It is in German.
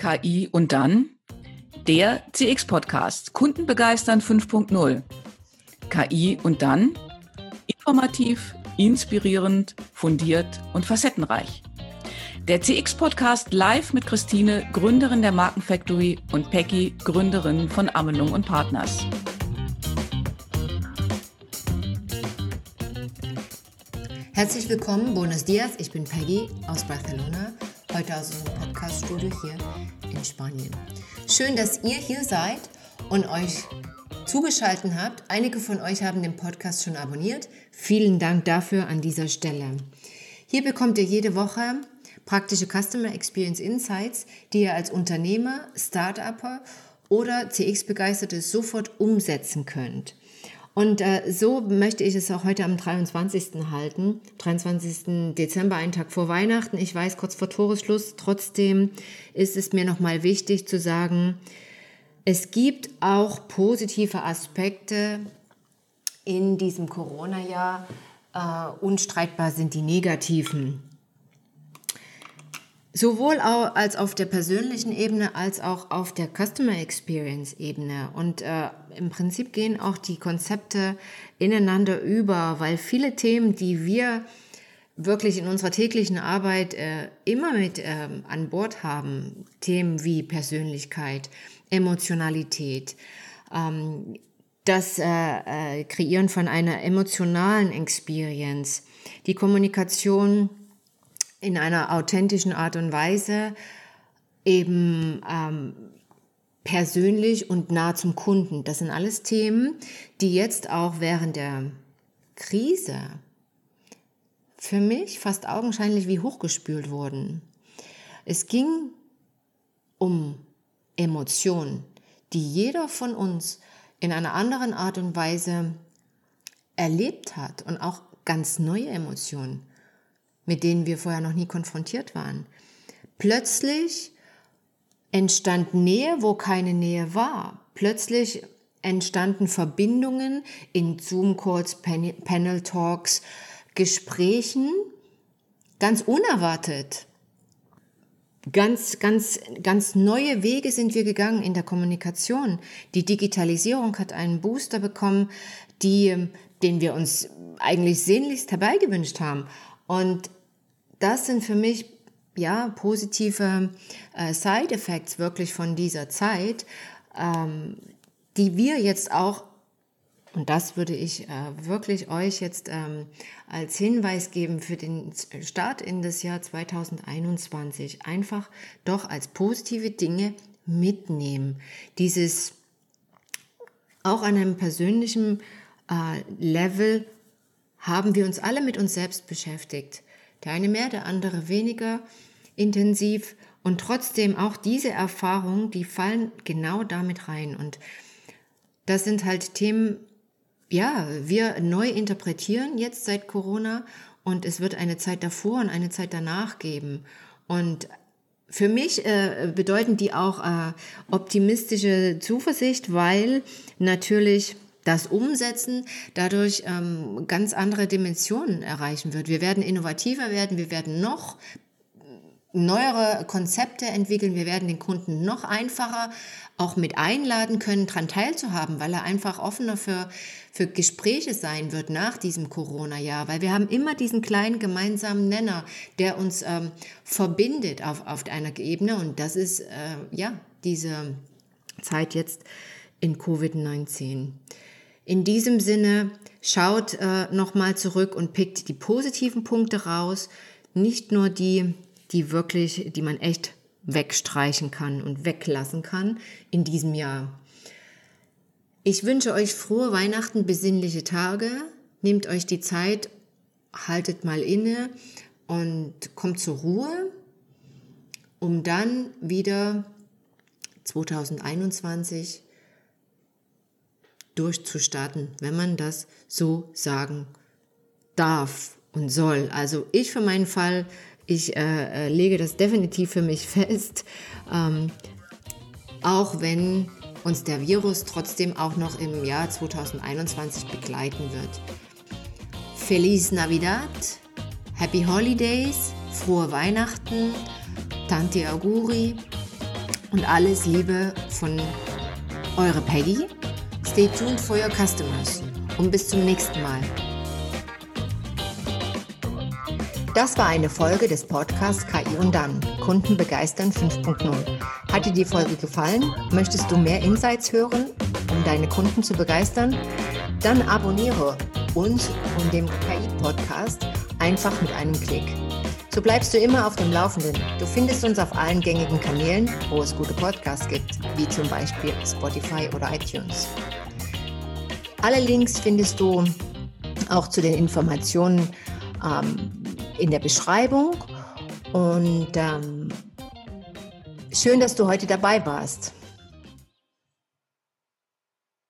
KI und dann der CX-Podcast Kunden begeistern 5.0. KI und dann informativ, inspirierend, fundiert und facettenreich. Der CX-Podcast live mit Christine, Gründerin der Markenfactory und Peggy, Gründerin von Amelung und Partners. Herzlich willkommen, buenos dias, ich bin Peggy aus Barcelona, heute aus unserem Podcast-Studio hier in Spanien. Schön, dass ihr hier seid und euch zugeschaltet habt. Einige von euch haben den Podcast schon abonniert. Vielen Dank dafür an dieser Stelle. Hier bekommt ihr jede Woche praktische Customer Experience Insights, die ihr als Unternehmer, Start-Upper oder CX-Begeisterte sofort umsetzen könnt. Und äh, so möchte ich es auch heute am 23. halten. 23. Dezember, einen Tag vor Weihnachten. Ich weiß, kurz vor Toresschluss. Trotzdem ist es mir nochmal wichtig zu sagen, es gibt auch positive Aspekte in diesem Corona-Jahr. Äh, unstreitbar sind die negativen. Sowohl als auf der persönlichen Ebene als auch auf der Customer Experience Ebene. Und äh, im Prinzip gehen auch die Konzepte ineinander über, weil viele Themen, die wir wirklich in unserer täglichen Arbeit äh, immer mit äh, an Bord haben, Themen wie Persönlichkeit, Emotionalität, ähm, das äh, äh, Kreieren von einer emotionalen Experience, die Kommunikation, in einer authentischen Art und Weise eben ähm, persönlich und nah zum Kunden. Das sind alles Themen, die jetzt auch während der Krise für mich fast augenscheinlich wie hochgespült wurden. Es ging um Emotionen, die jeder von uns in einer anderen Art und Weise erlebt hat und auch ganz neue Emotionen mit denen wir vorher noch nie konfrontiert waren. Plötzlich entstand Nähe, wo keine Nähe war. Plötzlich entstanden Verbindungen in Zoom-Calls, Panel-Talks, Gesprächen, ganz unerwartet. Ganz, ganz, ganz neue Wege sind wir gegangen in der Kommunikation. Die Digitalisierung hat einen Booster bekommen, die, den wir uns eigentlich sehnlichst herbeigewünscht haben. Und das sind für mich ja positive äh, Side Effects wirklich von dieser Zeit, ähm, die wir jetzt auch und das würde ich äh, wirklich euch jetzt ähm, als Hinweis geben für den Start in das Jahr 2021. Einfach doch als positive Dinge mitnehmen. Dieses auch an einem persönlichen äh, Level haben wir uns alle mit uns selbst beschäftigt. Der eine mehr, der andere weniger intensiv. Und trotzdem auch diese Erfahrungen, die fallen genau damit rein. Und das sind halt Themen, ja, wir neu interpretieren jetzt seit Corona und es wird eine Zeit davor und eine Zeit danach geben. Und für mich äh, bedeuten die auch äh, optimistische Zuversicht, weil natürlich das Umsetzen dadurch ähm, ganz andere Dimensionen erreichen wird. Wir werden innovativer werden, wir werden noch neuere Konzepte entwickeln, wir werden den Kunden noch einfacher auch mit einladen können, daran teilzuhaben, weil er einfach offener für, für Gespräche sein wird nach diesem Corona-Jahr, weil wir haben immer diesen kleinen gemeinsamen Nenner, der uns ähm, verbindet auf, auf einer Ebene und das ist äh, ja diese Zeit jetzt in Covid-19. In diesem Sinne, schaut äh, nochmal zurück und pickt die positiven Punkte raus, nicht nur die, die wirklich, die man echt wegstreichen kann und weglassen kann in diesem Jahr. Ich wünsche euch frohe Weihnachten, besinnliche Tage. Nehmt euch die Zeit, haltet mal inne und kommt zur Ruhe, um dann wieder 2021 durchzustarten, wenn man das so sagen darf und soll. Also ich für meinen Fall, ich äh, äh lege das definitiv für mich fest, ähm, auch wenn uns der Virus trotzdem auch noch im Jahr 2021 begleiten wird. Feliz Navidad, Happy Holidays, frohe Weihnachten, Tante Auguri und alles Liebe von eure Peggy. Stay tuned for your customers und bis zum nächsten Mal. Das war eine Folge des Podcasts KI und dann Kunden begeistern 5.0. Hat dir die Folge gefallen? Möchtest du mehr Insights hören, um deine Kunden zu begeistern? Dann abonniere uns und dem KI-Podcast einfach mit einem Klick. So bleibst du immer auf dem Laufenden. Du findest uns auf allen gängigen Kanälen, wo es gute Podcasts gibt, wie zum Beispiel Spotify oder iTunes. Alle Links findest du auch zu den Informationen ähm, in der Beschreibung. Und ähm, schön, dass du heute dabei warst.